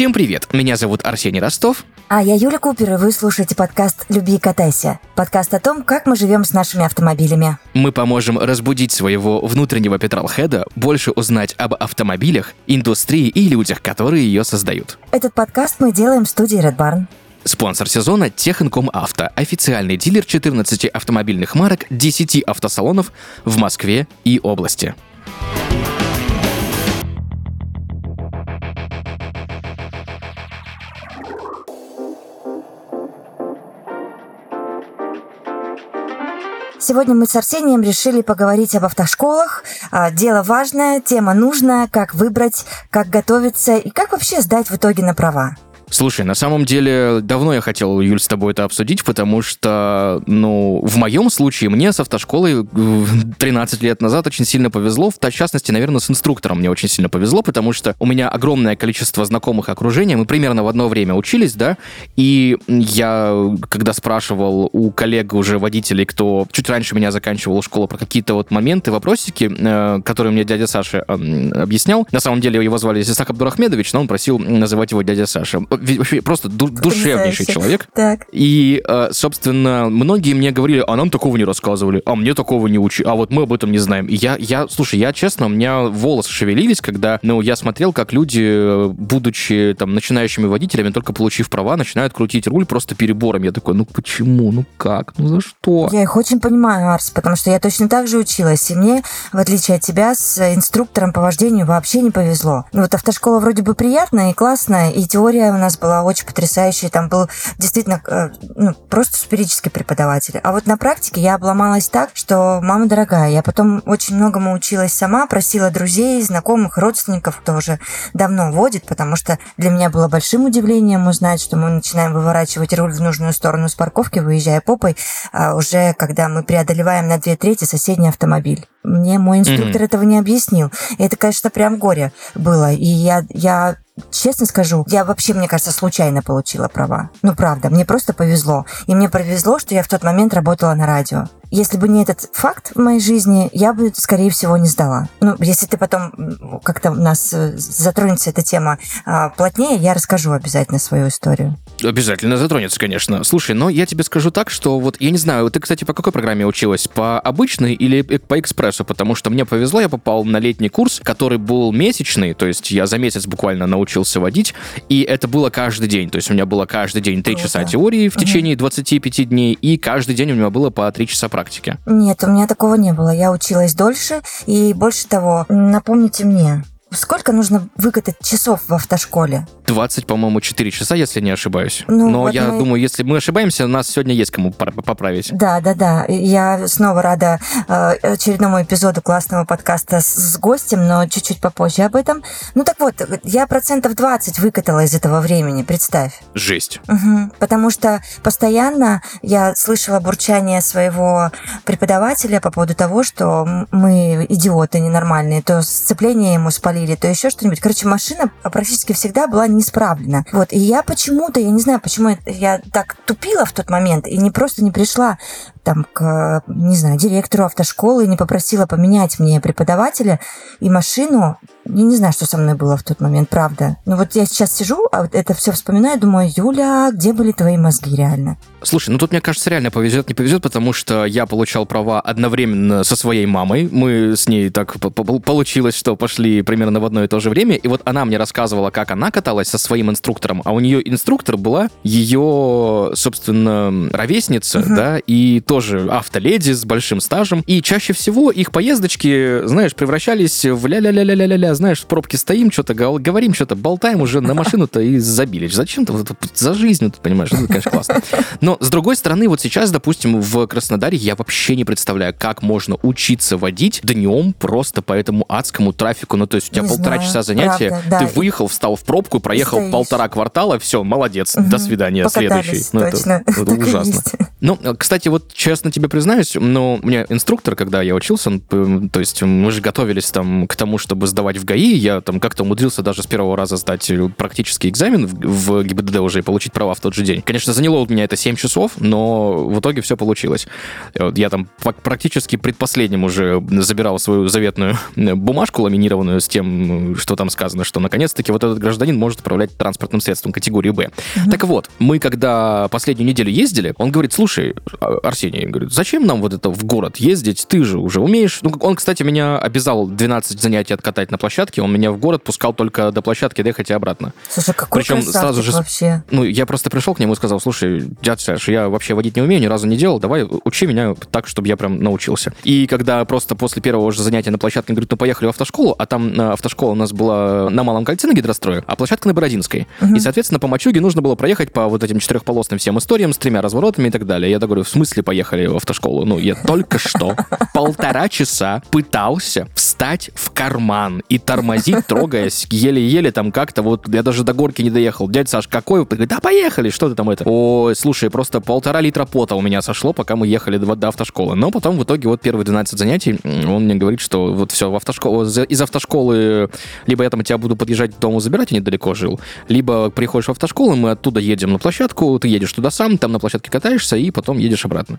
Всем привет! Меня зовут Арсений Ростов. А я Юля Купер, и вы слушаете подкаст «Люби и катайся». Подкаст о том, как мы живем с нашими автомобилями. Мы поможем разбудить своего внутреннего петролхеда, больше узнать об автомобилях, индустрии и людях, которые ее создают. Этот подкаст мы делаем в студии Red Barn. Спонсор сезона – Техинком Авто, официальный дилер 14 автомобильных марок, 10 автосалонов в Москве и области. Сегодня мы с Арсением решили поговорить об автошколах. А, дело важное, тема нужная, как выбрать, как готовиться и как вообще сдать в итоге на права. Слушай, на самом деле, давно я хотел, Юль, с тобой это обсудить, потому что, ну, в моем случае мне с автошколой 13 лет назад очень сильно повезло, в частности, наверное, с инструктором мне очень сильно повезло, потому что у меня огромное количество знакомых окружения, мы примерно в одно время учились, да, и я, когда спрашивал у коллег уже водителей, кто чуть раньше меня заканчивал школу, про какие-то вот моменты, вопросики, э, которые мне дядя Саша объяснял, на самом деле его звали Сисак Абдурахмедович, но он просил называть его дядя Саша вообще просто ду- душевнейший человек. Так. И, э, собственно, многие мне говорили, а нам такого не рассказывали, а мне такого не учи, а вот мы об этом не знаем. И я, я, слушай, я честно, у меня волосы шевелились, когда, ну, я смотрел, как люди, будучи там начинающими водителями, только получив права, начинают крутить руль просто перебором. Я такой, ну почему, ну как, ну за что? Я их очень понимаю, Арс, потому что я точно так же училась, и мне, в отличие от тебя, с инструктором по вождению вообще не повезло. Ну вот автошкола вроде бы приятная и классная, и теория у нас нас была очень потрясающая. Там был действительно э, ну, просто сферический преподаватель. А вот на практике я обломалась так, что мама дорогая. Я потом очень многому училась сама, просила друзей, знакомых, родственников, кто уже давно водит, потому что для меня было большим удивлением узнать, что мы начинаем выворачивать руль в нужную сторону с парковки, выезжая попой, а уже когда мы преодолеваем на две трети соседний автомобиль. Мне мой инструктор mm-hmm. этого не объяснил. И это, конечно, прям горе было. И я, я честно скажу, я вообще, мне кажется, случайно получила права. Ну, правда, мне просто повезло. И мне повезло, что я в тот момент работала на радио. Если бы не этот факт в моей жизни, я бы, скорее всего, не сдала. Ну, если ты потом как-то у нас э, затронется эта тема а, плотнее, я расскажу обязательно свою историю. Обязательно затронется, конечно. Слушай, но я тебе скажу так, что вот, я не знаю, ты, кстати, по какой программе училась? По обычной или по экспрессу? Потому что мне повезло, я попал на летний курс, который был месячный, то есть я за месяц буквально научился водить, и это было каждый день. То есть у меня было каждый день 3 часа теории в течение 25 дней, и каждый день у меня было по 3 часа практики практике? Нет, у меня такого не было. Я училась дольше, и больше того, напомните мне, Сколько нужно выкатать часов в автошколе? 20, по-моему, 4 часа, если не ошибаюсь. Ну, Но вот я мы... думаю, если мы ошибаемся, нас сегодня есть кому поправить. Да, да, да. Я снова рада э, очередному эпизоду классного подкаста с, с гостем, но чуть-чуть попозже об этом. Ну так вот, я процентов 20 выкатала из этого времени, представь. Жесть. Угу. Потому что постоянно я слышала бурчание своего преподавателя по поводу того, что мы идиоты ненормальные, то сцепление ему спалили или то еще что-нибудь. Короче, машина практически всегда была неисправлена. Вот, и я почему-то, я не знаю, почему я так тупила в тот момент и не просто не пришла там к, не знаю, директору автошколы не попросила поменять мне преподавателя и машину. Я не знаю, что со мной было в тот момент, правда. Но вот я сейчас сижу, а вот это все вспоминаю, думаю, Юля, где были твои мозги реально? Слушай, ну тут, мне кажется, реально повезет, не повезет, потому что я получал права одновременно со своей мамой. Мы с ней так получилось, что пошли примерно в одно и то же время. И вот она мне рассказывала, как она каталась со своим инструктором, а у нее инструктор была ее, собственно, ровесница, uh-huh. да, и тоже автоледи с большим стажем. И чаще всего их поездочки, знаешь, превращались в ля-ля-ля-ля-ля-ля, знаешь, в пробке стоим, что-то говорим, что-то болтаем уже на машину-то и забили. Зачем-то вот, за жизнью, ты понимаешь, это, конечно, классно. Но с другой стороны, вот сейчас, допустим, в Краснодаре я вообще не представляю, как можно учиться водить днем просто по этому адскому трафику. Ну, то есть у тебя не полтора знаю, часа занятия, правда, да. ты выехал, встал в пробку, проехал Стоишь. полтора квартала, все, молодец, угу. до свидания, Покатались, следующий. Ну, это, это ужасно. Ну, кстати, вот честно тебе признаюсь, но у меня инструктор, когда я учился, он, то есть мы же готовились там к тому, чтобы сдавать в ГАИ, я там как-то умудрился даже с первого раза сдать практический экзамен в, в ГИБДД уже и получить права в тот же день. Конечно, заняло у меня это 7 часов, но в итоге все получилось. Я там практически предпоследним уже забирал свою заветную бумажку ламинированную с тем, что там сказано, что наконец-таки вот этот гражданин может управлять транспортным средством категории Б. Угу. Так вот, мы когда последнюю неделю ездили, он говорит, слушай, а, Арсений, говорит, зачем нам вот это в город ездить? Ты же уже умеешь. Ну, он, кстати, меня обязал 12 занятий откатать на площадке, он меня в город пускал только до площадки доехать и обратно. Слушай, какой Причем сразу же вообще. Ну, я просто пришел к нему и сказал, слушай, дядя Саш, я вообще водить не умею, ни разу не делал, давай учи меня так, чтобы я прям научился. И когда просто после первого же занятия на площадке говорит, ну поехали в автошколу, а там э, автошкола у нас была на Малом кольце на гидрострое, а площадка на Бородинской. Угу. И, соответственно, по Мачуге нужно было проехать по вот этим четырехполосным всем историям с тремя разворотами и так далее. Я так говорю, в смысле поехали в автошколу? Ну, я только что полтора часа пытался встать в карман и тормозить, трогаясь еле-еле там как-то вот, я даже до горки не доехал. Дядя Саш, какой? Да поехали, что ты там это? Ой, слушай, просто полтора литра пота у меня сошло, пока мы ехали до, до автошколы. Но потом в итоге вот первые 12 занятий он мне говорит, что вот все, в автошколу, из автошколы либо я там тебя буду подъезжать к дому забирать, я недалеко жил, либо приходишь в автошколу, мы оттуда едем на площадку, ты едешь туда сам, там на площадке катаешься и потом едешь обратно.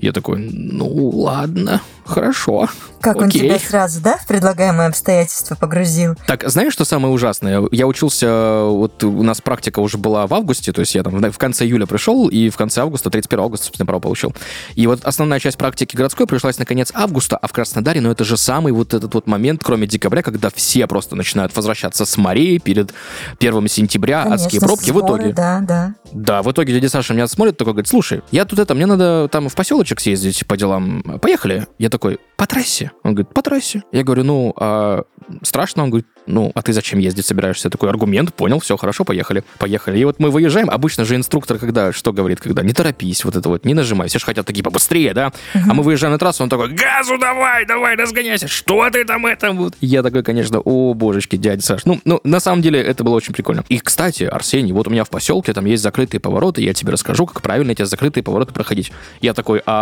Я такой, ну ладно, хорошо. Как окей. он тебя сразу, да, в предлагаемые обстоятельства погрузил? Так, знаешь, что самое ужасное? Я учился, вот у нас практика уже была в августе, то есть я там в конце июля пришел, и в конце августа, 31 августа, собственно, право получил. И вот основная часть практики городской пришлась на конец августа, а в Краснодаре, ну это же самый вот этот вот момент, кроме декабря, когда все просто начинают возвращаться с морей перед первым сентября, Конечно, адские пробки сборы, в итоге. Да, да. Да, в итоге дядя Саша меня смотрит, такой говорит, слушай, я тут это, мне надо там в поселочек съездить по делам. Поехали. Я такой, по трассе. Он говорит, по трассе. Я говорю, ну, а страшно? Он говорит, ну, а ты зачем ездить собираешься? Такой аргумент, понял, все, хорошо, поехали. Поехали. И вот мы выезжаем, обычно же инструктор, когда, что говорит, когда не торопись, вот это вот, не нажимай, все же хотят такие побыстрее, да? А мы выезжаем на трассу, он такой, газу давай, давай, разгоняйся, что ты там это? Вот. Я такой, конечно, о, божечки, дядя Саш. Ну, ну, на самом деле, это было очень прикольно. И, кстати, Арсений, вот у меня в поселке там есть закрытые повороты, я тебе расскажу, как правильно эти закрытые повороты проходить. Я такой, а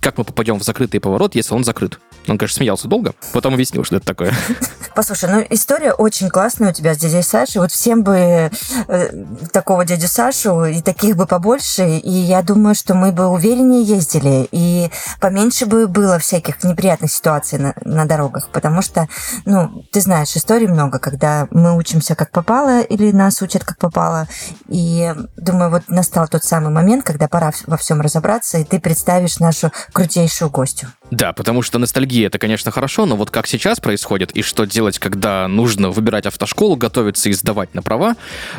как мы попадем в закрытый поворот, если он закрыт? Он, конечно, смеялся долго, потом объяснил, что это такое. Послушай, ну история очень классная у тебя с дядей Сашей. Вот всем бы э, такого дядю Сашу и таких бы побольше, и я думаю, что мы бы увереннее ездили, и поменьше бы было всяких неприятных ситуаций на, на дорогах, потому что, ну, ты знаешь, историй много, когда мы учимся как попало, или нас учат как попало, и думаю, вот настал тот самый момент, когда пора во всем разобраться, и ты представишь нашу крутейшую гостью. Да, потому что ностальгия это, конечно, хорошо, но вот как сейчас происходит и что делать, когда нужно выбирать автошколу, готовиться и сдавать на права,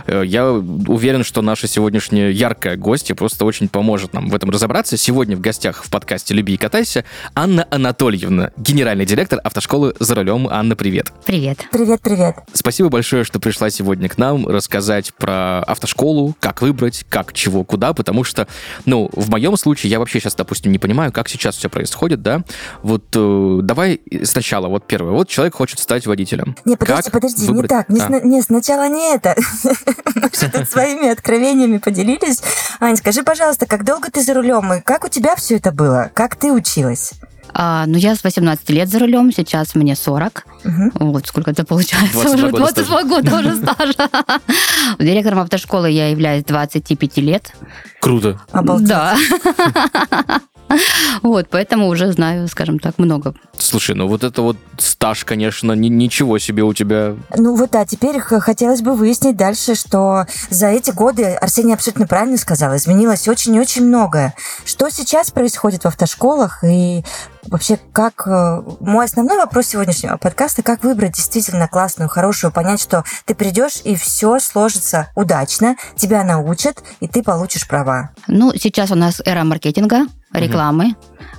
э, я уверен, что наша сегодняшняя яркая гостья просто очень поможет нам в этом разобраться. Сегодня в гостях в подкасте «Люби и катайся» Анна Анатольевна, генеральный директор автошколы «За рулем». Анна, привет. Привет. Привет, привет. Спасибо большое, что пришла сегодня к нам рассказать про автошколу, как выбрать, как, чего, куда, потому что, ну, в моем случае я вообще сейчас, допустим, не понимаю, как сейчас все происходит, да, вот э, давай сначала, вот первое. Вот человек хочет стать водителем. Не, подожди, как подожди, выбрать... не так. Не, а. сна... не, сначала не это. Мы своими откровениями поделились. Ань, скажи, пожалуйста, как долго ты за рулем и как у тебя все это было? Как ты училась? А, ну, я с 18 лет за рулем, сейчас мне 40. Угу. Вот сколько это получается? 22 уже 22 года уже стажа. Директором автошколы я являюсь 25 лет. Круто. Обалдеть. Да. Вот, поэтому уже знаю, скажем так, много. Слушай, ну вот это вот стаж, конечно, ни, ничего себе у тебя. Ну вот, а теперь хотелось бы выяснить дальше, что за эти годы, Арсений абсолютно правильно сказал, изменилось очень-очень многое. Что сейчас происходит в автошколах и вообще как... Э, мой основной вопрос сегодняшнего подкаста, как выбрать действительно классную, хорошую, понять, что ты придешь и все сложится удачно, тебя научат, и ты получишь права. Ну, сейчас у нас эра маркетинга, рекламы.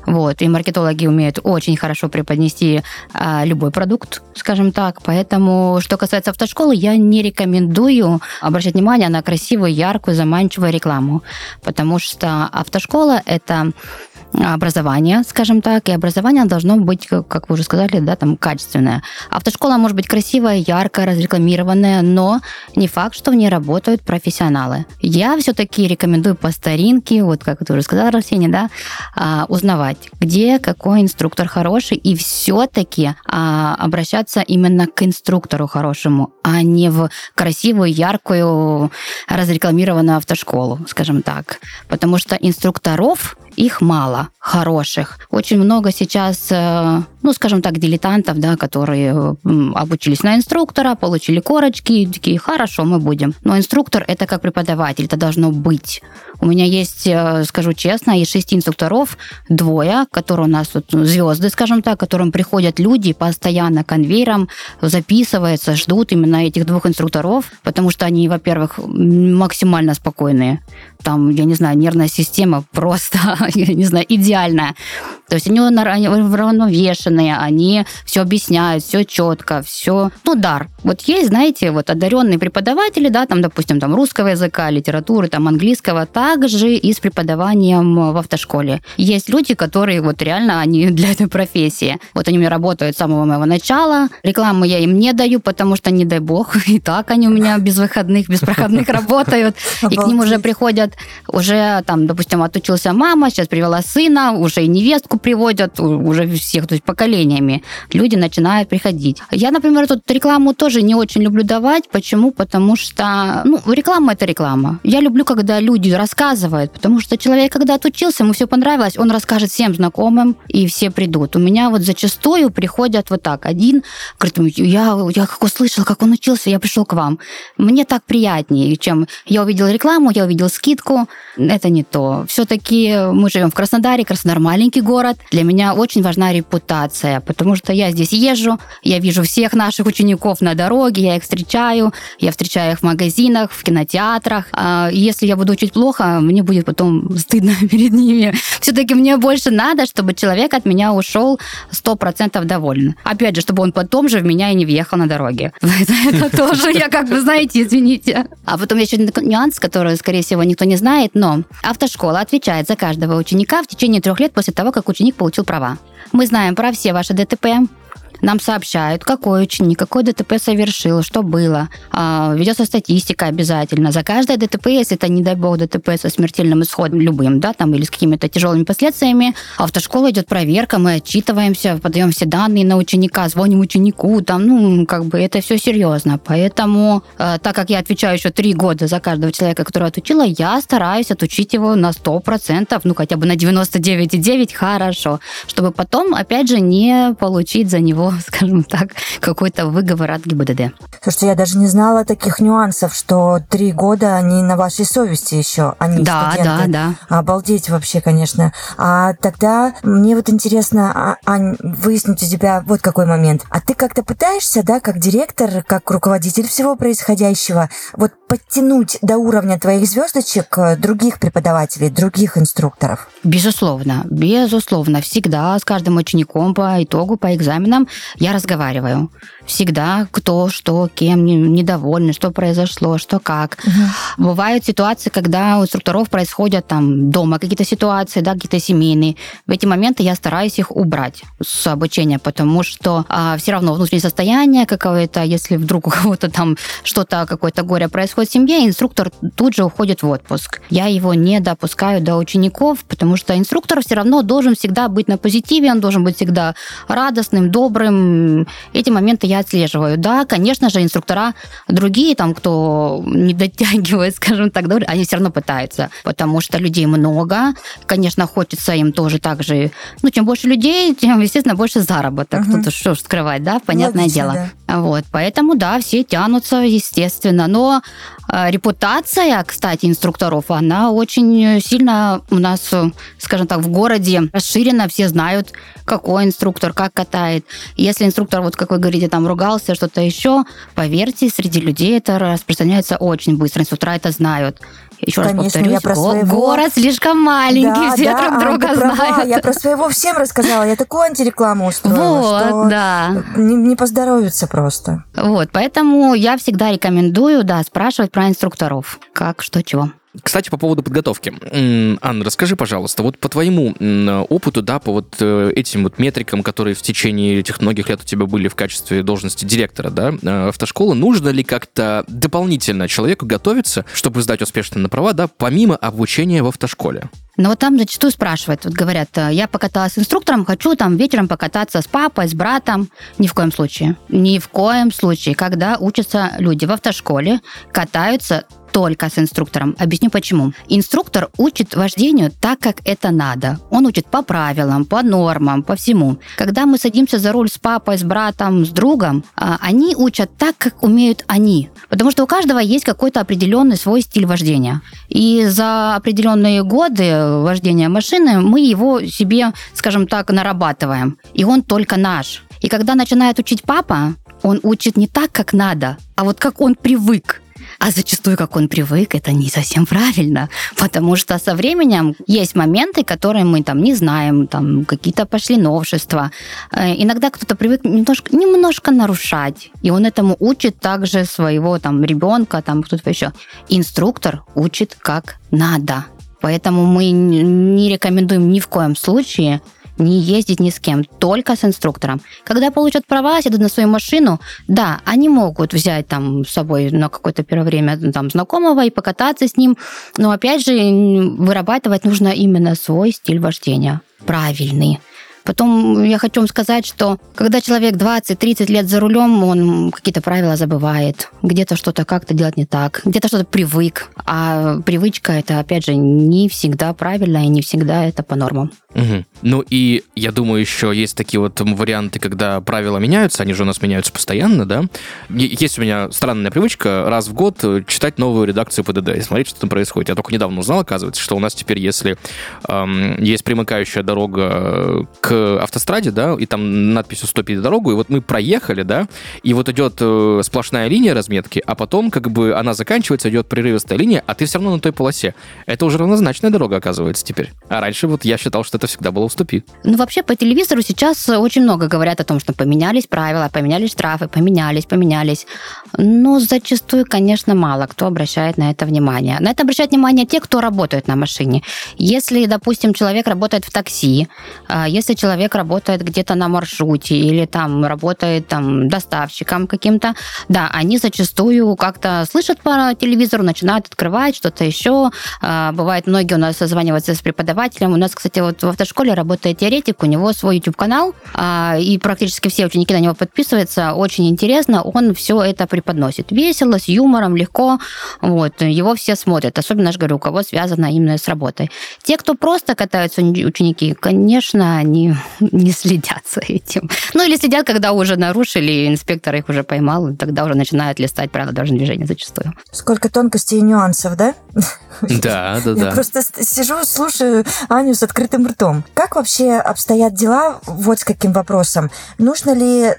Вот, и маркетологи умеют очень хорошо преподнести а, любой продукт, скажем так. Поэтому, что касается автошколы, я не рекомендую обращать внимание на красивую, яркую, заманчивую рекламу. Потому что автошкола это образование, скажем так, и образование должно быть, как вы уже сказали, да, там качественное. Автошкола может быть красивая, яркая, разрекламированная, но не факт, что в ней работают профессионалы. Я все-таки рекомендую по старинке, вот как ты уже сказала, Арсений, да, а, узнавать, где какой инструктор хороший, и все-таки а, обращаться именно к инструктору хорошему, а не в красивую, яркую, разрекламированную автошколу, скажем так. Потому что инструкторов их мало хороших. Очень много сейчас э, ну, скажем так, дилетантов, да, которые обучились на инструктора, получили корочки, и такие, хорошо, мы будем. Но инструктор это как преподаватель, это должно быть. У меня есть, э, скажу честно, из шести инструкторов двое, которые у нас тут звезды, скажем так, к которым приходят люди постоянно конвейером, записываются, ждут именно этих двух инструкторов, потому что они, во-первых, максимально спокойные. Там, я не знаю, нервная система просто, я не знаю, идеальная. То есть они уравновешенные, они все объясняют, все четко, все, ну, дар. Вот есть, знаете, вот одаренные преподаватели, да, там, допустим, там русского языка, литературы, там английского, также и с преподаванием в автошколе. Есть люди, которые вот реально, они для этой профессии. Вот они у меня работают с самого моего начала. Рекламу я им не даю, потому что, не дай бог, и так они у меня без выходных, без проходных работают. И к ним уже приходят, уже там, допустим, отучился мама, сейчас привела сына, уже и невестку приводят уже всех, то есть поколениями. Люди начинают приходить. Я, например, тут рекламу тоже не очень люблю давать. Почему? Потому что, ну, реклама – это реклама. Я люблю, когда люди рассказывают, потому что человек, когда отучился, ему все понравилось, он расскажет всем знакомым, и все придут. У меня вот зачастую приходят вот так. Один говорит, я, я как услышал, как он учился, я пришел к вам. Мне так приятнее, чем я увидел рекламу, я увидел скидку. Это не то. Все-таки мы живем в Краснодаре, Краснодар маленький город. Для меня очень важна репутация, потому что я здесь езжу, я вижу всех наших учеников на дороге, я их встречаю, я встречаю их в магазинах, в кинотеатрах. А если я буду учить плохо, мне будет потом стыдно перед ними. Все-таки мне больше надо, чтобы человек от меня ушел 100% доволен. Опять же, чтобы он потом же в меня и не въехал на дороге. Это тоже, я как бы, знаете, извините. А потом еще один нюанс, который, скорее всего, никто не знает, но автошкола отвечает за каждого ученика в течение трех лет после того, как ученик получил права. Мы знаем про все ваши ДТП, нам сообщают, какой ученик, какой ДТП совершил, что было. А, ведется статистика обязательно. За каждое ДТП, если это, не дай бог, ДТП со смертельным исходом любым, да, там, или с какими-то тяжелыми последствиями, автошкола идет проверка, мы отчитываемся, подаем все данные на ученика, звоним ученику, там, ну, как бы это все серьезно. Поэтому, э, так как я отвечаю еще три года за каждого человека, которого отучила, я стараюсь отучить его на 100%, ну, хотя бы на 99,9 хорошо, чтобы потом, опять же, не получить за него скажем так, какой-то выговор от ГИБДД. Слушайте, я даже не знала таких нюансов, что три года они на вашей совести еще, они да, студенты. Да, да, Обалдеть вообще, конечно. А тогда мне вот интересно, а, Ань, выяснить у тебя вот какой момент. А ты как-то пытаешься, да, как директор, как руководитель всего происходящего, вот подтянуть до уровня твоих звездочек э, других преподавателей, других инструкторов? Безусловно, безусловно. Всегда с каждым учеником по итогу, по экзаменам я разговариваю. Всегда кто, что, кем недовольны, что произошло, что как. Угу. Бывают ситуации, когда у инструкторов происходят там дома какие-то ситуации, да, какие-то семейные. В эти моменты я стараюсь их убрать с обучения, потому что а, все равно внутреннее состояние какое-то, если вдруг у кого-то там что-то, какое-то горе происходит в семье, инструктор тут же уходит в отпуск. Я его не допускаю до учеников, потому что инструктор все равно должен всегда быть на позитиве, он должен быть всегда радостным, добрым. Эти моменты я отслеживаю. Да, конечно же, инструктора другие, там, кто не дотягивает, скажем так, они все равно пытаются, потому что людей много. Конечно, хочется им тоже так же. Ну, чем больше людей, тем, естественно, больше заработок. Угу. Тут что ж скрывать, да, понятное Логично, дело. Да. Вот, поэтому, да, все тянутся, естественно. Но э, репутация, кстати, инструкторов, она очень сильно у нас, скажем так, в городе расширена. Все знают, какой инструктор, как катает. Если инструктор, вот как вы говорите, там ругался, что-то еще, поверьте, среди людей это распространяется очень быстро. Инструктора это знают. Еще Конечно, раз повторюсь, я про своего... город слишком маленький, да, все да, друг друга а, знают. Права. Я про своего всем рассказала, я такую антирекламу устроила, вот, что да. не, не поздоровится просто. Вот, поэтому я всегда рекомендую, да, спрашивать про инструкторов, как, что, чего. Кстати, по поводу подготовки. Анна, расскажи, пожалуйста, вот по твоему опыту, да, по вот э, этим вот метрикам, которые в течение этих многих лет у тебя были в качестве должности директора, да, э, автошколы, нужно ли как-то дополнительно человеку готовиться, чтобы сдать успешно на права, да, помимо обучения в автошколе? Но вот там зачастую спрашивают, вот говорят, я покаталась с инструктором, хочу там вечером покататься с папой, с братом. Ни в коем случае. Ни в коем случае. Когда учатся люди в автошколе, катаются только с инструктором. Объясню почему. Инструктор учит вождению так, как это надо. Он учит по правилам, по нормам, по всему. Когда мы садимся за руль с папой, с братом, с другом, а, они учат так, как умеют они. Потому что у каждого есть какой-то определенный свой стиль вождения. И за определенные годы вождения машины мы его себе, скажем так, нарабатываем. И он только наш. И когда начинает учить папа, он учит не так, как надо, а вот как он привык. А зачастую, как он привык, это не совсем правильно, потому что со временем есть моменты, которые мы там не знаем, там какие-то пошли новшества. Э, иногда кто-то привык немножко, немножко нарушать, и он этому учит также своего там ребенка, там кто-то еще. Инструктор учит как надо. Поэтому мы не рекомендуем ни в коем случае не ездить ни с кем, только с инструктором. Когда получат права, сядут на свою машину, да, они могут взять там с собой на какое-то первое время там знакомого и покататься с ним, но опять же вырабатывать нужно именно свой стиль вождения, правильный. Потом я хочу вам сказать, что когда человек 20-30 лет за рулем, он какие-то правила забывает, где-то что-то как-то делать не так, где-то что-то привык. А привычка это, опять же, не всегда правильно и не всегда это по нормам. Угу. Ну и я думаю, еще есть такие вот варианты, когда правила меняются, они же у нас меняются постоянно, да. Есть у меня странная привычка раз в год читать новую редакцию ПДД и смотреть, что там происходит. Я только недавно узнал, оказывается, что у нас теперь, если эм, есть примыкающая дорога к автостраде, да, и там надпись «Уступить дорогу», и вот мы проехали, да, и вот идет э, сплошная линия разметки, а потом как бы она заканчивается, идет прерывистая линия, а ты все равно на той полосе. Это уже равнозначная дорога, оказывается, теперь. А раньше вот я считал, что это всегда было уступи. Ну, вообще, по телевизору сейчас очень много говорят о том, что поменялись правила, поменялись штрафы, поменялись, поменялись. Но зачастую, конечно, мало кто обращает на это внимание. На это обращают внимание те, кто работает на машине. Если, допустим, человек работает в такси, а, если человек работает где-то на маршруте или там работает там доставщиком каким-то, да, они зачастую как-то слышат по телевизору, начинают открывать что-то еще. А, бывает, многие у нас созваниваются с преподавателем. У нас, кстати, вот автошколе работает теоретик, у него свой YouTube-канал, а, и практически все ученики на него подписываются. Очень интересно, он все это преподносит. Весело, с юмором, легко. Вот, его все смотрят. Особенно, я же говорю, у кого связано именно с работой. Те, кто просто катаются ученики, конечно, они не следят за этим. Ну, или следят, когда уже нарушили, инспектор их уже поймал, и тогда уже начинают листать правила дорожного движения зачастую. Сколько тонкостей и нюансов, да? Да, да, да. Я просто сижу, слушаю Аню с открытым ртом ртом. Как вообще обстоят дела вот с каким вопросом? Нужно ли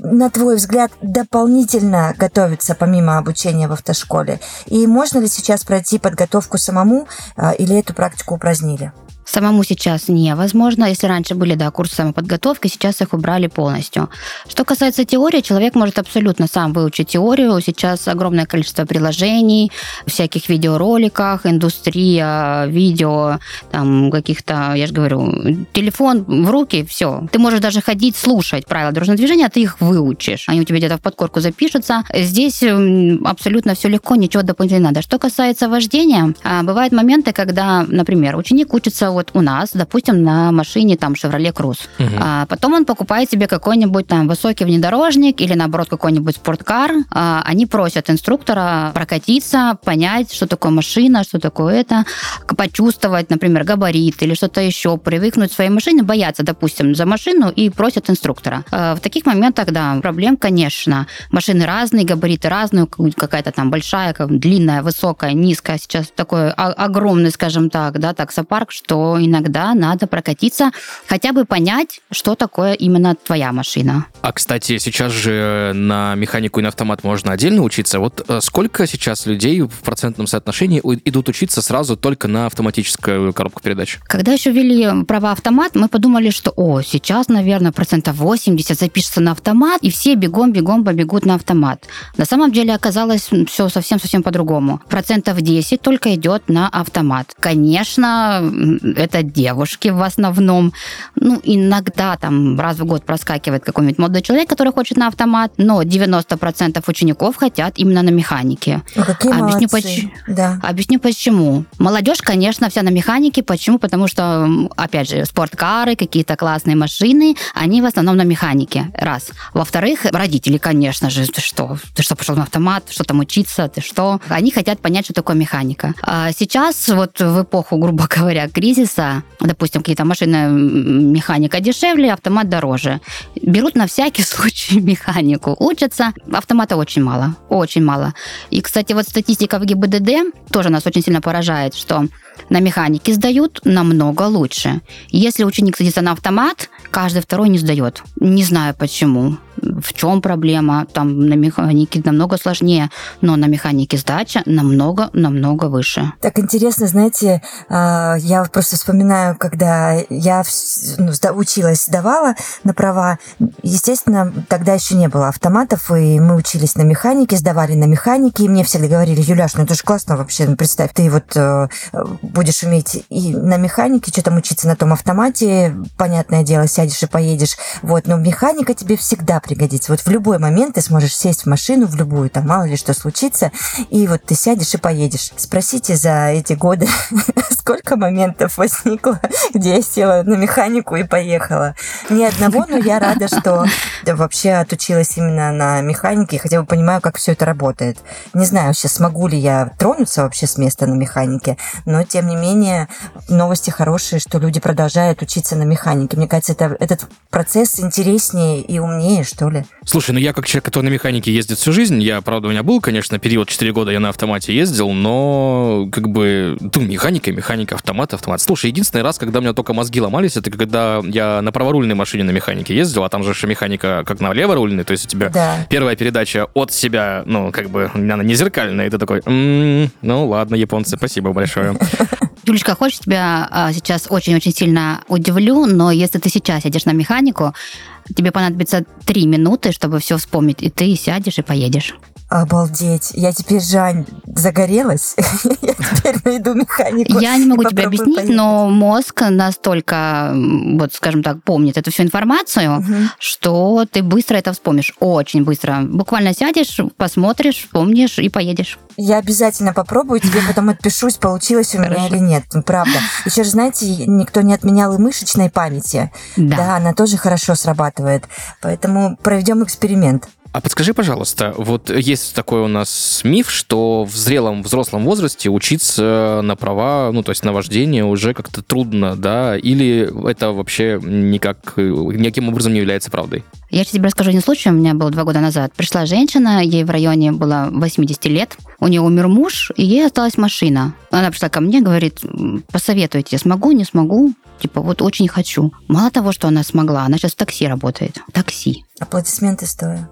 на твой взгляд, дополнительно готовиться помимо обучения в автошколе? И можно ли сейчас пройти подготовку самому а, или эту практику упразднили? Самому сейчас невозможно. Если раньше были, да, курсы самоподготовки, сейчас их убрали полностью. Что касается теории, человек может абсолютно сам выучить теорию. Сейчас огромное количество приложений, всяких видеороликах, индустрия, видео, там каких-то, я же говорю, телефон в руки, все. Ты можешь даже ходить, слушать правила дорожного движения, а ты их выучишь. Они у тебя где-то в подкорку запишутся. Здесь абсолютно все легко, ничего дополнительно не надо. Что касается вождения, а, бывают моменты, когда, например, ученик учится вот у нас, допустим, на машине там Chevrolet Cruze. Угу. А потом он покупает себе какой-нибудь там высокий внедорожник или, наоборот, какой-нибудь спорткар. А они просят инструктора прокатиться, понять, что такое машина, что такое это, почувствовать, например, габарит или что-то еще, привыкнуть к своей машине, бояться, допустим, за машину и просят инструктора. А в таких моментах, да, проблем, конечно. Машины разные, габариты разные, какая-то там большая, длинная, высокая, низкая. Сейчас такой огромный, скажем так, да, таксопарк, что иногда надо прокатиться, хотя бы понять, что такое именно твоя машина. А, кстати, сейчас же на механику и на автомат можно отдельно учиться. Вот э, сколько сейчас людей в процентном соотношении идут учиться сразу только на автоматическую коробку передач? Когда еще ввели права автомат, мы подумали, что, о, сейчас, наверное, процентов 80 запишется на автомат, и все бегом-бегом побегут на автомат. На самом деле оказалось все совсем-совсем по-другому. Процентов 10 только идет на автомат. Конечно, это девушки в основном. Ну, иногда там раз в год проскакивает какой-нибудь молодой человек, который хочет на автомат, но 90% учеников хотят именно на механике. Ну, какие Объясню, молодцы. поч- Да. Объясню почему. Молодежь, конечно, вся на механике. Почему? Потому что, опять же, спорткары, какие-то классные машины, они в основном на механике. Раз. Во-вторых, родители, конечно же, ты что? Ты что, пошел на автомат? Что там учиться? Ты что? Они хотят понять, что такое механика. А сейчас, вот в эпоху, грубо говоря, кризиса, допустим, какие-то машины механика дешевле, автомат дороже. Берут на всякий случай механику. Учатся. Автомата очень мало. Очень мало. И, кстати, вот статистика в ГИБДД тоже нас очень сильно поражает, что на механике сдают намного лучше. Если ученик садится на автомат, каждый второй не сдает. Не знаю почему. В чем проблема? Там на механике намного сложнее, но на механике сдача намного-намного выше. Так интересно, знаете, а, я вот просто вспоминаю, когда я ну, училась, сдавала на права, естественно, тогда еще не было автоматов, и мы учились на механике, сдавали на механике, и мне всегда говорили, Юляш, ну это же классно вообще, ну представь, ты вот э, будешь уметь и на механике, что там учиться на том автомате, понятное дело, сядешь и поедешь, вот, но механика тебе всегда пригодится, вот в любой момент ты сможешь сесть в машину, в любую, там, мало ли что случится, и вот ты сядешь и поедешь. Спросите за эти годы, сколько моментов возникло, где я села на механику и поехала. Ни одного, но я рада, что вообще отучилась именно на механике хотя бы понимаю, как все это работает. Не знаю, сейчас смогу ли я тронуться вообще с места на механике, но тем не менее новости хорошие, что люди продолжают учиться на механике. Мне кажется, это, этот процесс интереснее и умнее, что ли. Слушай, ну я как человек, который на механике ездит всю жизнь, я, правда, у меня был, конечно, период 4 года я на автомате ездил, но как бы, ну, механика, механика, автомат, автомат. Слушай, единственный раз, когда у меня только мозги ломались, это когда я на праворульной машине на механике ездил, а там же механика как на леворульной, то есть у тебя Да. первая передача от себя, ну, как бы, она не зеркальная, и ты такой, «М, ну ладно, японцы, спасибо большое. Юлечка, хочешь тебя а, сейчас очень-очень сильно удивлю, но если ты сейчас сядешь на механику, тебе понадобится три минуты, чтобы все вспомнить, и ты сядешь и поедешь. Обалдеть. Я теперь, Жань, загорелась. Я теперь найду механику. Я не могу тебе объяснить, поехать. но мозг настолько, вот скажем так, помнит эту всю информацию, Мгм. что ты быстро это вспомнишь, очень быстро. Буквально сядешь, посмотришь, вспомнишь и поедешь. Я обязательно попробую, тебе потом отпишусь, получилось у меня или нет. Ну, Правда. Еще же, знаете, никто не отменял и мышечной памяти. Да. Да, она тоже хорошо срабатывает. Поэтому проведем эксперимент. А подскажи, пожалуйста, вот есть такой у нас миф, что в зрелом взрослом возрасте учиться на права, ну, то есть на вождение уже как-то трудно, да? Или это вообще никак, никаким образом не является правдой? Я сейчас тебе расскажу один случай. У меня был два года назад. Пришла женщина, ей в районе было 80 лет. У нее умер муж, и ей осталась машина. Она пришла ко мне, говорит, «М, посоветуйте, смогу, не смогу. Типа, вот очень хочу. Мало того, что она смогла, она сейчас в такси работает. Такси. Аплодисменты стою.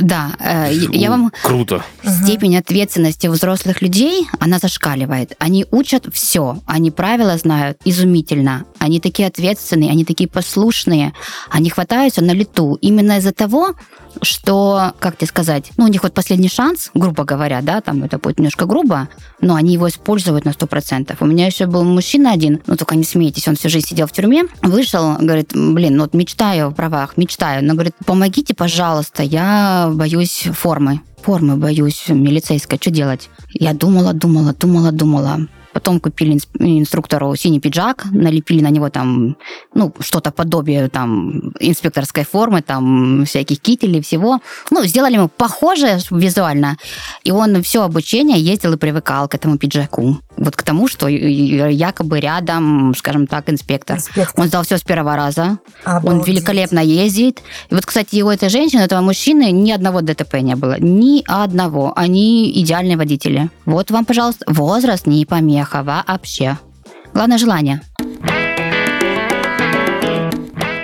Да, э, я вам Круто. Степень ответственности у взрослых людей, она зашкаливает. Они учат все, они правила знают изумительно. Они такие ответственные, они такие послушные, они хватаются на лету. Именно из-за того, что, как тебе сказать, ну, у них вот последний шанс, грубо говоря, да, там это будет немножко грубо, но они его используют на 100%. У меня еще был мужчина один, ну, только не смейтесь, он всю жизнь сидел в тюрьме, вышел, говорит, блин, ну, вот мечтаю о правах, мечтаю, но, говорит, помогите, пожалуйста, я боюсь формы. Формы боюсь милицейской, что делать? Я думала, думала, думала, думала. Потом купили инс- инструктору синий пиджак, налепили на него там, ну, что-то подобие там инспекторской формы, там всяких кителей, всего. Ну, сделали ему похоже визуально. И он все обучение ездил и привыкал к этому пиджаку. Вот к тому, что якобы рядом, скажем так, инспектор. Инспектор. Он сдал все с первого раза. Он Обалдеть. великолепно ездит. И вот, кстати, у этой женщины, у этого мужчины ни одного ДТП не было. Ни одного. Они идеальные водители. Вот вам, пожалуйста, возраст не помеха вообще. Главное желание.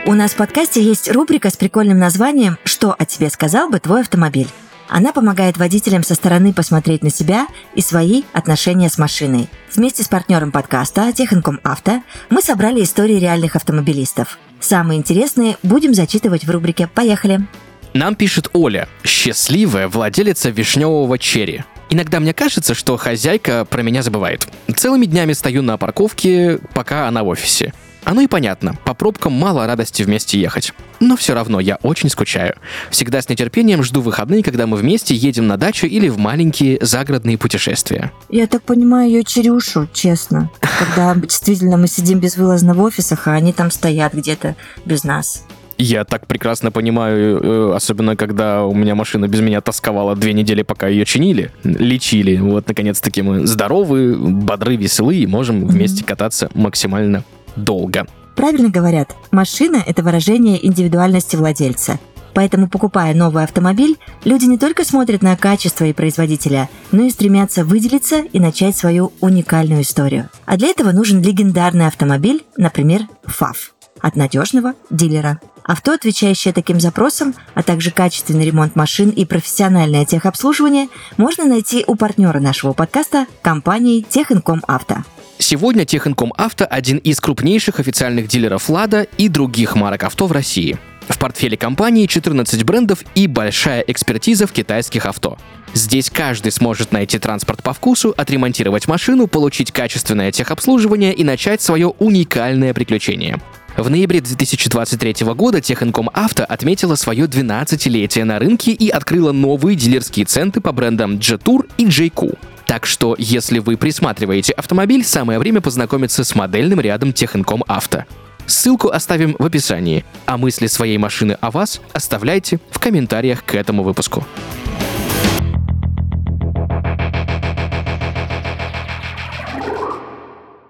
У нас в подкасте есть рубрика с прикольным названием «Что о тебе сказал бы твой автомобиль?». Она помогает водителям со стороны посмотреть на себя и свои отношения с машиной. Вместе с партнером подкаста Техинком Авто мы собрали истории реальных автомобилистов. Самые интересные будем зачитывать в рубрике «Поехали». Нам пишет Оля, счастливая владелица вишневого черри. Иногда мне кажется, что хозяйка про меня забывает. Целыми днями стою на парковке, пока она в офисе. Оно и понятно, по пробкам мало радости вместе ехать. Но все равно я очень скучаю. Всегда с нетерпением жду выходные, когда мы вместе едем на дачу или в маленькие загородные путешествия. Я так понимаю ее черюшу, честно. Когда действительно мы сидим безвылазно в офисах, а они там стоят где-то без нас. Я так прекрасно понимаю, э, особенно когда у меня машина без меня тосковала две недели, пока ее чинили, лечили. Вот, наконец-таки мы здоровы, бодры, веселы и можем вместе кататься максимально долго. Правильно говорят, машина – это выражение индивидуальности владельца. Поэтому, покупая новый автомобиль, люди не только смотрят на качество и производителя, но и стремятся выделиться и начать свою уникальную историю. А для этого нужен легендарный автомобиль, например, ФАФ, от надежного дилера. Авто, отвечающее таким запросам, а также качественный ремонт машин и профессиональное техобслуживание можно найти у партнера нашего подкаста – компании Техинком Авто. Сегодня Техинком Авто – один из крупнейших официальных дилеров «Лада» и других марок авто в России. В портфеле компании 14 брендов и большая экспертиза в китайских авто. Здесь каждый сможет найти транспорт по вкусу, отремонтировать машину, получить качественное техобслуживание и начать свое уникальное приключение. В ноябре 2023 года Техинком Авто отметила свое 12-летие на рынке и открыла новые дилерские центры по брендам Jetour и JQ. Так что, если вы присматриваете автомобиль, самое время познакомиться с модельным рядом Техинком Авто. Ссылку оставим в описании, а мысли своей машины о вас оставляйте в комментариях к этому выпуску.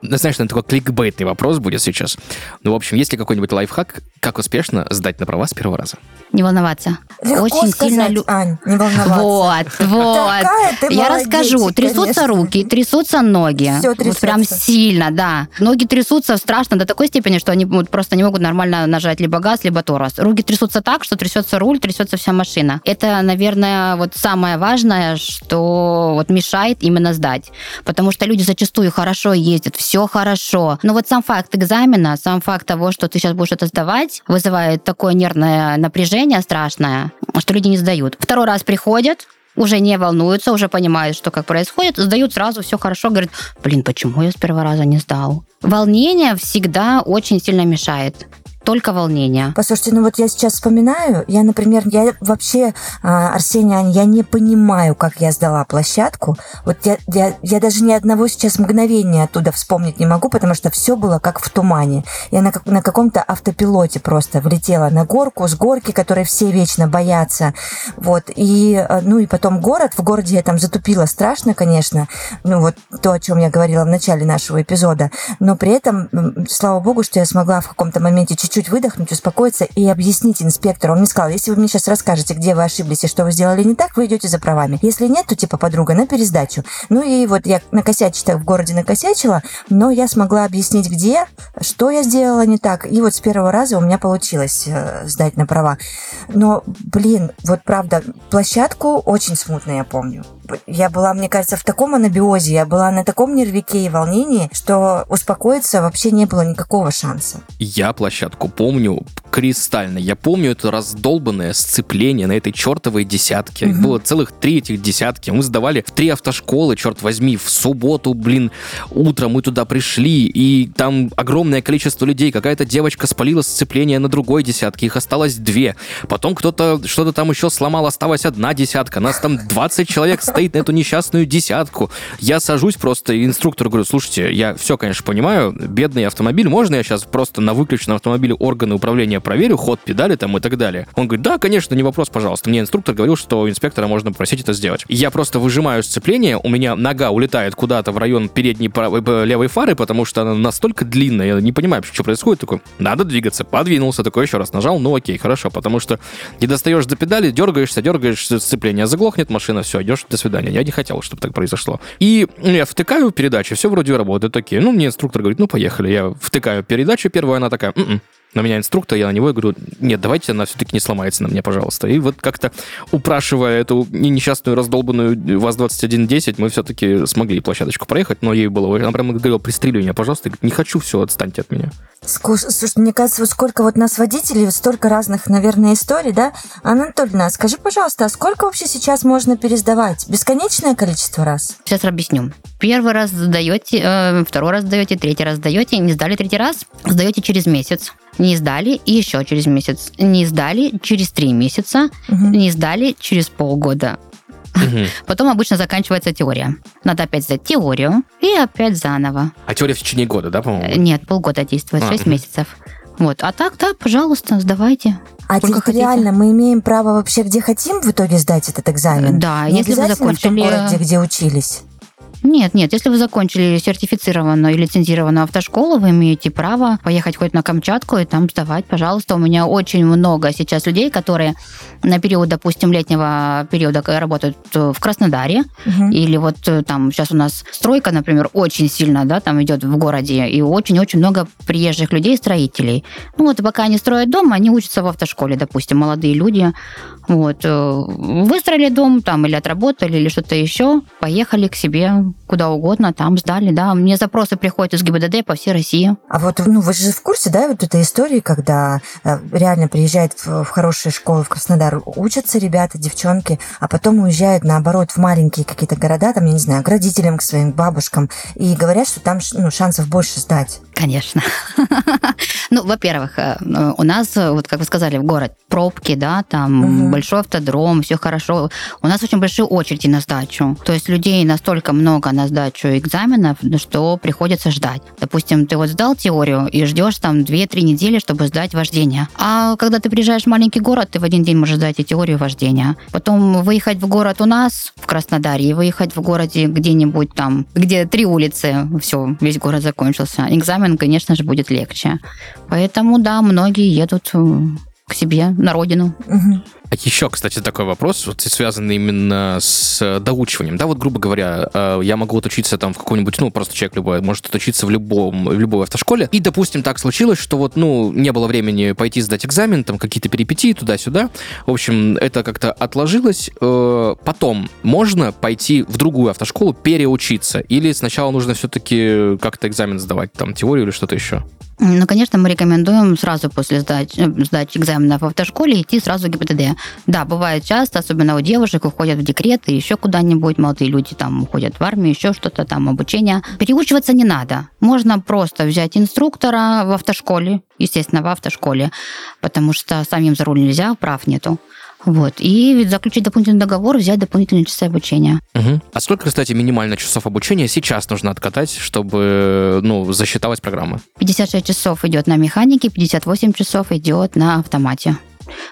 Знаешь, наверное, такой кликбейтный вопрос будет сейчас. Ну, в общем, есть ли какой-нибудь лайфхак, как успешно сдать на права с первого раза? Не волноваться. Легко Очень сказать, сильно лю- Ань, не волноваться. Вот, вот. Такая ты Я расскажу. Трясутся руки, трясутся ноги. Вот прям сильно, да. Ноги трясутся страшно до такой степени, что они вот просто не могут нормально нажать либо газ, либо торос. Руки трясутся так, что трясется руль, трясется вся машина. Это, наверное, вот самое важное, что вот мешает именно сдать. Потому что люди зачастую хорошо ездят, все хорошо. Но вот сам факт экзамена, сам факт того, что ты сейчас будешь это сдавать, вызывает такое нервное напряжение страшное, что люди не сдают. Второй раз приходят, уже не волнуются, уже понимают, что как происходит, сдают сразу, все хорошо, говорят, блин, почему я с первого раза не сдал? Волнение всегда очень сильно мешает. Только волнение. Послушайте, ну вот я сейчас вспоминаю, я, например, я вообще, а, Арсений, Ань, я не понимаю, как я сдала площадку. Вот я, я, я даже ни одного сейчас мгновения оттуда вспомнить не могу, потому что все было как в тумане. Я на, на каком-то автопилоте просто влетела на горку, с горки, которой все вечно боятся. Вот, и, э, ну и потом город, в городе я там затупила страшно, конечно, ну вот то, о чем я говорила в начале нашего эпизода, но при этом, слава богу, что я смогла в каком-то моменте чуть-чуть выдохнуть, успокоиться и объяснить инспектору. Он мне сказал, если вы мне сейчас расскажете, где вы ошиблись и что вы сделали не так, вы идете за правами. Если нет, то типа подруга на пересдачу. Ну и вот я накосячить-то в городе накосячила, но я смогла объяснить, где, что я сделала не так. И вот с первого раза у меня получилось э, сдать на права. Но, блин, вот правда, площадку очень смутно я помню. Я была, мне кажется, в таком анабиозе, я была на таком нервике и волнении, что успокоиться вообще не было никакого шанса. Я площадку помню кристально. Я помню это раздолбанное сцепление на этой чертовой десятке. Мгм. Было целых три этих десятки. Мы сдавали в три автошколы, черт возьми, в субботу, блин, утром мы туда пришли, и там огромное количество людей. Какая-то девочка спалила сцепление на другой десятке, их осталось две. Потом кто-то что-то там еще сломал, осталась одна десятка. Нас там 20 человек стоит на эту несчастную десятку. Я сажусь просто, и инструктору говорю, слушайте, я все, конечно, понимаю, бедный автомобиль, можно я сейчас просто на выключенном автомобиле органы управления проверю, ход педали там и так далее? Он говорит, да, конечно, не вопрос, пожалуйста. Мне инструктор говорил, что инспектора можно попросить это сделать. Я просто выжимаю сцепление, у меня нога улетает куда-то в район передней правой, э, левой фары, потому что она настолько длинная, я не понимаю, что происходит. Такой, надо двигаться, подвинулся, такой еще раз нажал, ну окей, хорошо, потому что не достаешь до педали, дергаешься, дергаешь сцепление, заглохнет машина, все, идешь, до свидания. Я не хотел, чтобы так произошло. И я втыкаю передачу, все вроде работает, окей. Ну, мне инструктор говорит, ну, поехали. Я втыкаю передачу первую, она такая, «М-м, на меня инструктор, я на него и говорю, нет, давайте она все-таки не сломается на мне, пожалуйста. И вот как-то упрашивая эту несчастную раздолбанную ВАЗ-2110, мы все-таки смогли площадочку проехать, но ей было... Она прямо говорила, пристрели меня, пожалуйста. не хочу, все, отстаньте от меня. Слушай, мне кажется, вот сколько вот нас водителей, столько разных, наверное, историй, да? Анна Анатольевна, скажи, пожалуйста, а сколько вообще сейчас можно пересдавать? Бесконечное количество раз? Сейчас объясню. Первый раз сдаете, э, второй раз сдаете, третий раз сдаете, не сдали третий раз, сдаете через месяц. Не сдали и еще через месяц. Не сдали через три месяца. Угу. Не сдали через полгода. Угу. Потом обычно заканчивается теория. Надо опять сдать теорию и опять заново. А теория в течение года, да, по-моему? Нет, полгода действует, а, 6 угу. месяцев. Вот. А так, да, пожалуйста, сдавайте. А территориально мы имеем право вообще где хотим в итоге сдать этот экзамен? Да, Не если вы закончили... в том городе, где учились? Нет, нет, если вы закончили сертифицированную и лицензированную автошколу, вы имеете право поехать хоть на Камчатку и там сдавать, пожалуйста. У меня очень много сейчас людей, которые на период, допустим, летнего периода работают в Краснодаре, угу. или вот э, там сейчас у нас стройка, например, очень сильно, да, там идет в городе, и очень-очень много приезжих людей, строителей. Ну вот пока они строят дом, они учатся в автошколе, допустим, молодые люди. Вот. Э, выстроили дом там или отработали, или что-то еще, поехали к себе куда угодно, там сдали, да. Мне запросы приходят из ГИБДД по всей России. А вот, ну, вы же в курсе, да, вот этой истории, когда э, реально приезжают в, в хорошие школы в Краснодар, учатся ребята, девчонки, а потом уезжают, наоборот, в маленькие какие-то города, там, я не знаю, к родителям, к своим бабушкам, и говорят, что там ну, шансов больше сдать. Конечно. ну, во-первых, э, у нас, вот как вы сказали, в город пробки, да, там большой автодром, все хорошо. У нас очень большие очереди на сдачу. То есть людей настолько много на сдачу экзаменов, что приходится ждать. Допустим, ты вот сдал теорию и ждешь там 2-3 недели, чтобы сдать вождение. А когда ты приезжаешь в маленький город, ты в один день можешь сдать и теорию вождения. Потом выехать в город у нас, в Краснодаре, и выехать в городе где-нибудь там, где три улицы, все, весь город закончился. Экзамен, конечно же, будет легче. Поэтому, да, многие едут к себе на родину. А еще, кстати, такой вопрос, вот связанный именно с э, доучиванием. Да, вот, грубо говоря, э, я могу отучиться там в каком-нибудь, ну, просто человек любой может отучиться в любом, в любой автошколе. И, допустим, так случилось, что вот, ну, не было времени пойти сдать экзамен, там какие-то перипетии туда-сюда. В общем, это как-то отложилось. Э, потом можно пойти в другую автошколу переучиться? Или сначала нужно все-таки как-то экзамен сдавать, там, теорию или что-то еще? Ну, конечно, мы рекомендуем сразу после сдачи, сдачи экзамена в автошколе идти сразу в ГИБДД. Да, бывает часто, особенно у девушек, уходят в декрет и еще куда-нибудь, молодые люди там уходят в армию, еще что-то там, обучение. Переучиваться не надо. Можно просто взять инструктора в автошколе, естественно, в автошколе, потому что самим за руль нельзя, прав нету. Вот. И заключить дополнительный договор, взять дополнительные часы обучения. Угу. А сколько, кстати, минимально часов обучения сейчас нужно откатать, чтобы ну, засчиталась программа? 56 часов идет на механике, 58 часов идет на автомате.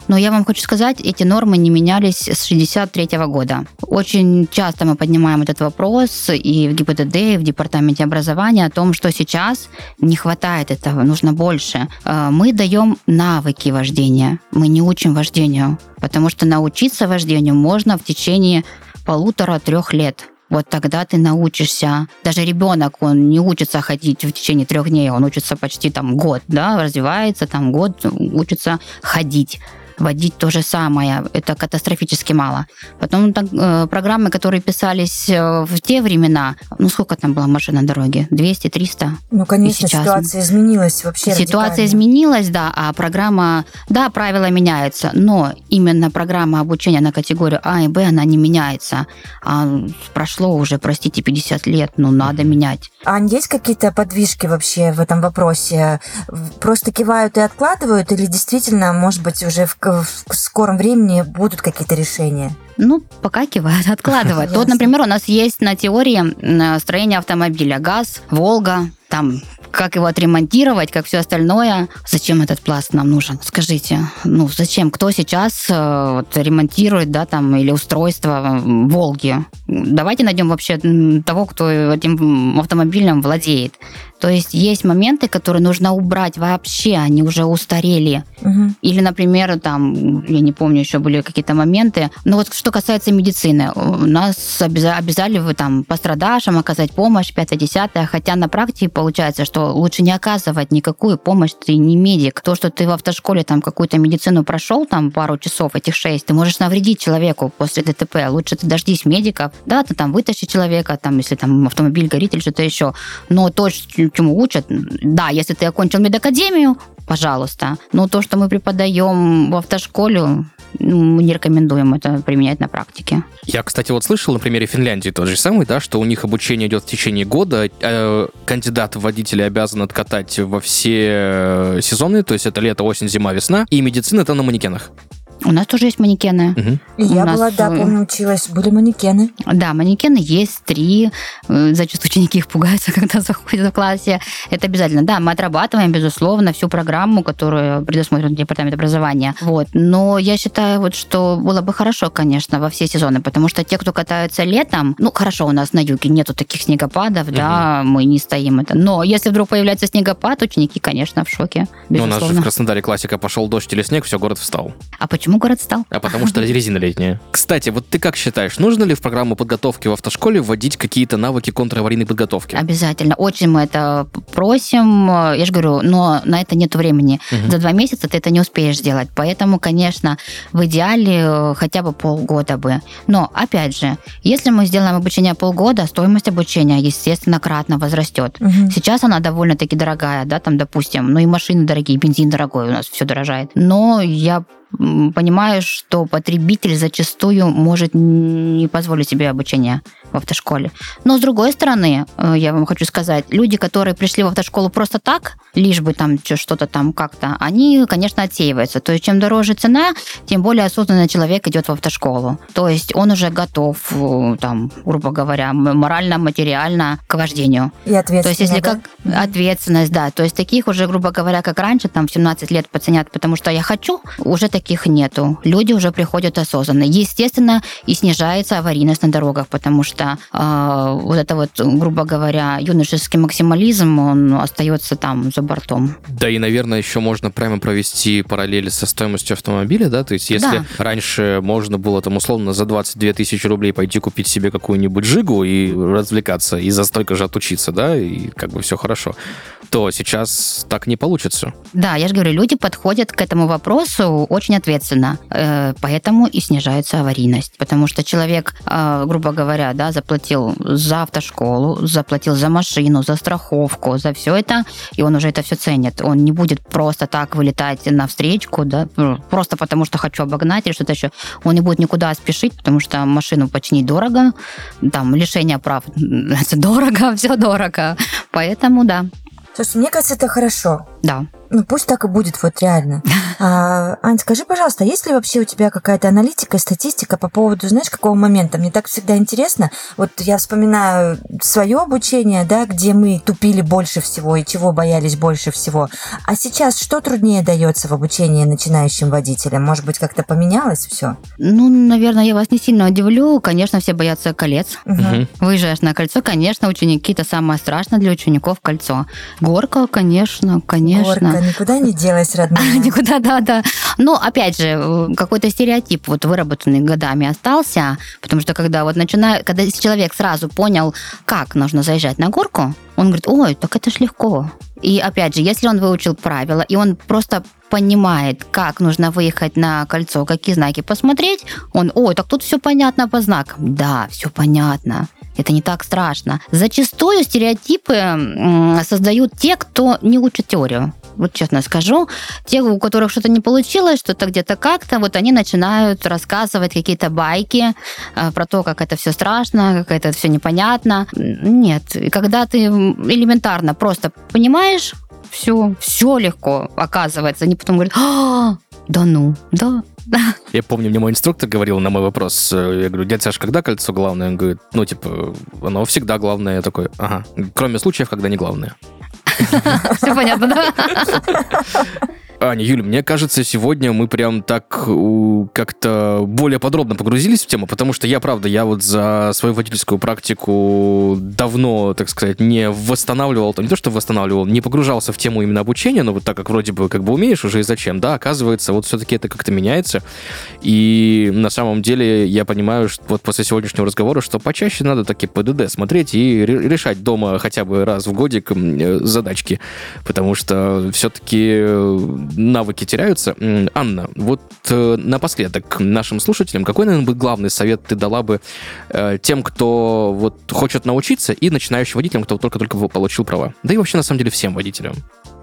Но я вам хочу сказать, эти нормы не менялись с 63 года. Очень часто мы поднимаем этот вопрос и в ГИБДД, и в Департаменте образования о том, что сейчас не хватает этого, нужно больше. Э, мы даем навыки вождения, мы не учим вождению, потому что научиться вождению можно в течение полутора-трех лет. Вот тогда ты научишься. Даже ребенок, он не учится ходить в течение трех дней, он учится почти там год, да, развивается там год, учится ходить водить то же самое. Это катастрофически мало. Потом так, э, программы, которые писались э, в те времена, ну сколько там было машин на дороге? 200, 300? Ну, конечно, сейчас... ситуация изменилась вообще Ситуация радикально. изменилась, да, а программа, да, правила меняются, но именно программа обучения на категорию А и Б, она не меняется. А прошло уже, простите, 50 лет, ну, надо менять. А есть какие-то подвижки вообще в этом вопросе? Просто кивают и откладывают или действительно, может быть, уже в в скором времени будут какие-то решения? Ну, пока кивают, откладывают. Вот, например, у нас есть на теории строение автомобиля ГАЗ, Волга, там как его отремонтировать, как все остальное. Зачем этот пласт нам нужен? Скажите, ну зачем? Кто сейчас э, вот, ремонтирует, да, там, или устройство Волги? Давайте найдем вообще того, кто этим автомобилем владеет. То есть есть моменты, которые нужно убрать вообще, они уже устарели. Угу. Или, например, там, я не помню, еще были какие-то моменты. Но вот что касается медицины, нас обязали вы там пострадавшим оказать помощь, 5-10, хотя на практике получается, что лучше не оказывать никакую помощь, ты не медик. То, что ты в автошколе там какую-то медицину прошел, там пару часов, этих шесть, ты можешь навредить человеку после ДТП. Лучше ты дождись медиков, да, ты там вытащи человека, там, если там автомобиль горит или что-то еще. Но то, чему учат, да, если ты окончил медакадемию, пожалуйста. Но то, что мы преподаем в автошколе, ну, мы не рекомендуем это применять на практике. Я, кстати, вот слышал на примере Финляндии тот же самый, да, что у них обучение идет в течение года, э, кандидат в водители обязан откатать во все сезоны, то есть это лето, осень, зима, весна, и медицина это на манекенах. У нас тоже есть манекены. Угу. Я нас... была, да, помню, училась. Были манекены. Да, манекены есть три. Э, зачастую ученики их пугаются, когда заходят в классе. Это обязательно. Да, мы отрабатываем, безусловно, всю программу, которую предусмотрен департамент образования. Вот. Но я считаю, вот, что было бы хорошо, конечно, во все сезоны, потому что те, кто катаются летом, ну, хорошо, у нас на юге нету таких снегопадов, угу. да, мы не стоим это. Но если вдруг появляется снегопад, ученики, конечно, в шоке. Ну, у нас же в Краснодаре классика пошел дождь или снег, все, город встал. А почему Почему город стал? А потому что резина летняя. Кстати, вот ты как считаешь, нужно ли в программу подготовки в автошколе вводить какие-то навыки контраварийной подготовки? Обязательно. Очень мы это просим. Я же говорю, но на это нет времени. Угу. За два месяца ты это не успеешь сделать. Поэтому, конечно, в идеале э, хотя бы полгода бы. Но, опять же, если мы сделаем обучение полгода, стоимость обучения, естественно, кратно возрастет. Угу. Сейчас она довольно-таки дорогая, да, там, допустим, ну и машины дорогие, бензин дорогой, у нас все дорожает. Но я понимаешь, что потребитель зачастую может не позволить себе обучение в автошколе. Но с другой стороны, э, я вам хочу сказать, люди, которые пришли в автошколу просто так, лишь бы там что-то там как-то, они, конечно, отсеиваются. То есть чем дороже цена, тем более осознанный человек идет в автошколу. То есть он уже готов, э, там, грубо говоря, морально, материально к вождению. И ответственность. То есть если да? как ответственность, да. То есть таких уже, грубо говоря, как раньше, там, в 17 лет пацанят, потому что я хочу, уже таких нету. Люди уже приходят осознанно. Естественно, и снижается аварийность на дорогах, потому что что э, вот это вот, грубо говоря, юношеский максимализм, он остается там за бортом. Да, и, наверное, еще можно прямо провести параллели со стоимостью автомобиля, да, то есть если да. раньше можно было там условно за 22 тысячи рублей пойти купить себе какую-нибудь жигу и развлекаться, и за столько же отучиться, да, и как бы все хорошо, то сейчас так не получится. Да, я же говорю, люди подходят к этому вопросу очень ответственно, э, поэтому и снижается аварийность, потому что человек, э, грубо говоря, да, заплатил за автошколу, заплатил за машину, за страховку, за все это, и он уже это все ценит. Он не будет просто так вылетать на встречку, да, просто потому что хочу обогнать или что-то еще. Он не будет никуда спешить, потому что машину починить дорого, там лишение прав дорого, все дорого. Поэтому да. Слушай, мне кажется, это хорошо. Да. Ну, пусть так и будет, вот реально. А, Ань, скажи, пожалуйста, есть ли вообще у тебя какая-то аналитика, статистика по поводу, знаешь, какого момента? Мне так всегда интересно. Вот я вспоминаю свое обучение, да, где мы тупили больше всего и чего боялись больше всего. А сейчас что труднее дается в обучении начинающим водителям? Может быть, как-то поменялось все? Ну, наверное, я вас не сильно удивлю. Конечно, все боятся колец. Угу. Выезжаешь на кольцо, конечно, ученики это самое страшное для учеников кольцо. Горка, конечно, конечно. Горка, никуда не делась, родная. Никуда, да, да. Но, опять же, э, какой-то стереотип вот выработанный годами остался, потому что когда вот начинаю, когда человек сразу понял, как нужно заезжать на горку, он говорит, ой, так это ж легко. И опять же, если он выучил правила, и он просто понимает, как нужно выехать на кольцо, какие знаки посмотреть, он, ой, так тут все понятно по знакам. Да, все понятно. Это не так страшно. Зачастую стереотипы создают те, кто не учит теорию вот честно скажу, те, у которых что-то не получилось, что-то где-то как-то, вот они начинают рассказывать какие-то байки э, про то, как это все страшно, как это все непонятно. Нет, когда ты элементарно просто понимаешь, все, все легко оказывается. Они потом говорят, а, да ну, да, я помню, мне мой инструктор говорил на мой вопрос, э, я говорю, дядя Саш, когда кольцо главное? Он говорит, ну, типа, оно всегда главное. Я такой, ага, кроме случаев, когда не главное. Все понятно, да? Аня, Юля, мне кажется, сегодня мы прям так у, как-то более подробно погрузились в тему, потому что я, правда, я вот за свою водительскую практику давно, так сказать, не восстанавливал, не то что восстанавливал, не погружался в тему именно обучения, но вот так как вроде бы как бы умеешь уже и зачем, да, оказывается, вот все-таки это как-то меняется. И на самом деле я понимаю, что вот после сегодняшнего разговора, что почаще надо таки ПДД смотреть и решать дома хотя бы раз в годик э, задачки, потому что все-таки э, навыки теряются. Анна, вот э, напоследок нашим слушателям, какой, наверное, бы главный совет ты дала бы тем, кто вот хочет научиться, и начинающим водителям, кто только-только получил права? Да и вообще, на самом деле, всем водителям.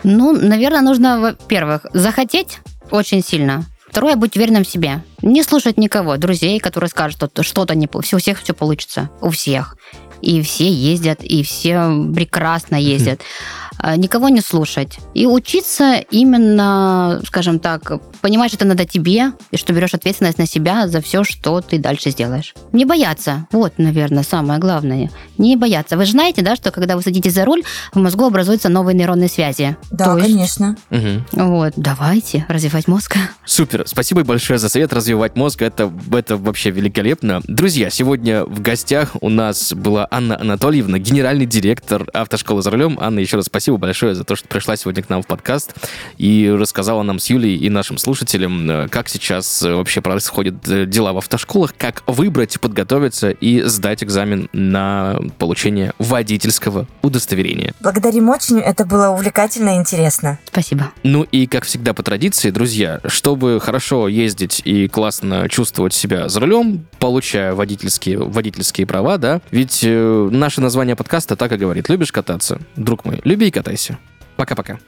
Ну, наверное, нужно, во-первых, захотеть очень сильно. Второе, быть уверенным в себе. Не слушать никого, друзей, которые скажут, что что-то не... У всех все получится. У всех и все ездят, и все прекрасно ездят. А, никого не слушать. И учиться именно, скажем так, понимать, что это надо тебе, и что берешь ответственность на себя за все, что ты дальше сделаешь. Не бояться. Вот, наверное, самое главное. Не бояться. Вы же знаете, да, что когда вы садитесь за руль, в мозгу образуются новые нейронные связи. Да, То есть, конечно. Угу. Вот, давайте развивать мозг. Супер. Спасибо большое за совет развивать мозг. Это, это вообще великолепно. Друзья, сегодня в гостях у нас была Анна Анатольевна, генеральный директор автошколы за рулем. Анна, еще раз спасибо большое за то, что пришла сегодня к нам в подкаст и рассказала нам с Юлей и нашим слушателям, э, как сейчас э, вообще происходят э, дела в автошколах, как выбрать, подготовиться и сдать экзамен на получение водительского удостоверения. Благодарим очень, это было увлекательно и интересно. Спасибо. Ну и, как всегда по традиции, друзья, чтобы хорошо ездить и классно чувствовать себя за рулем, получая водительские, водительские права, да, ведь наше название подкаста так и говорит. Любишь кататься? Друг мой, люби и катайся. Пока-пока.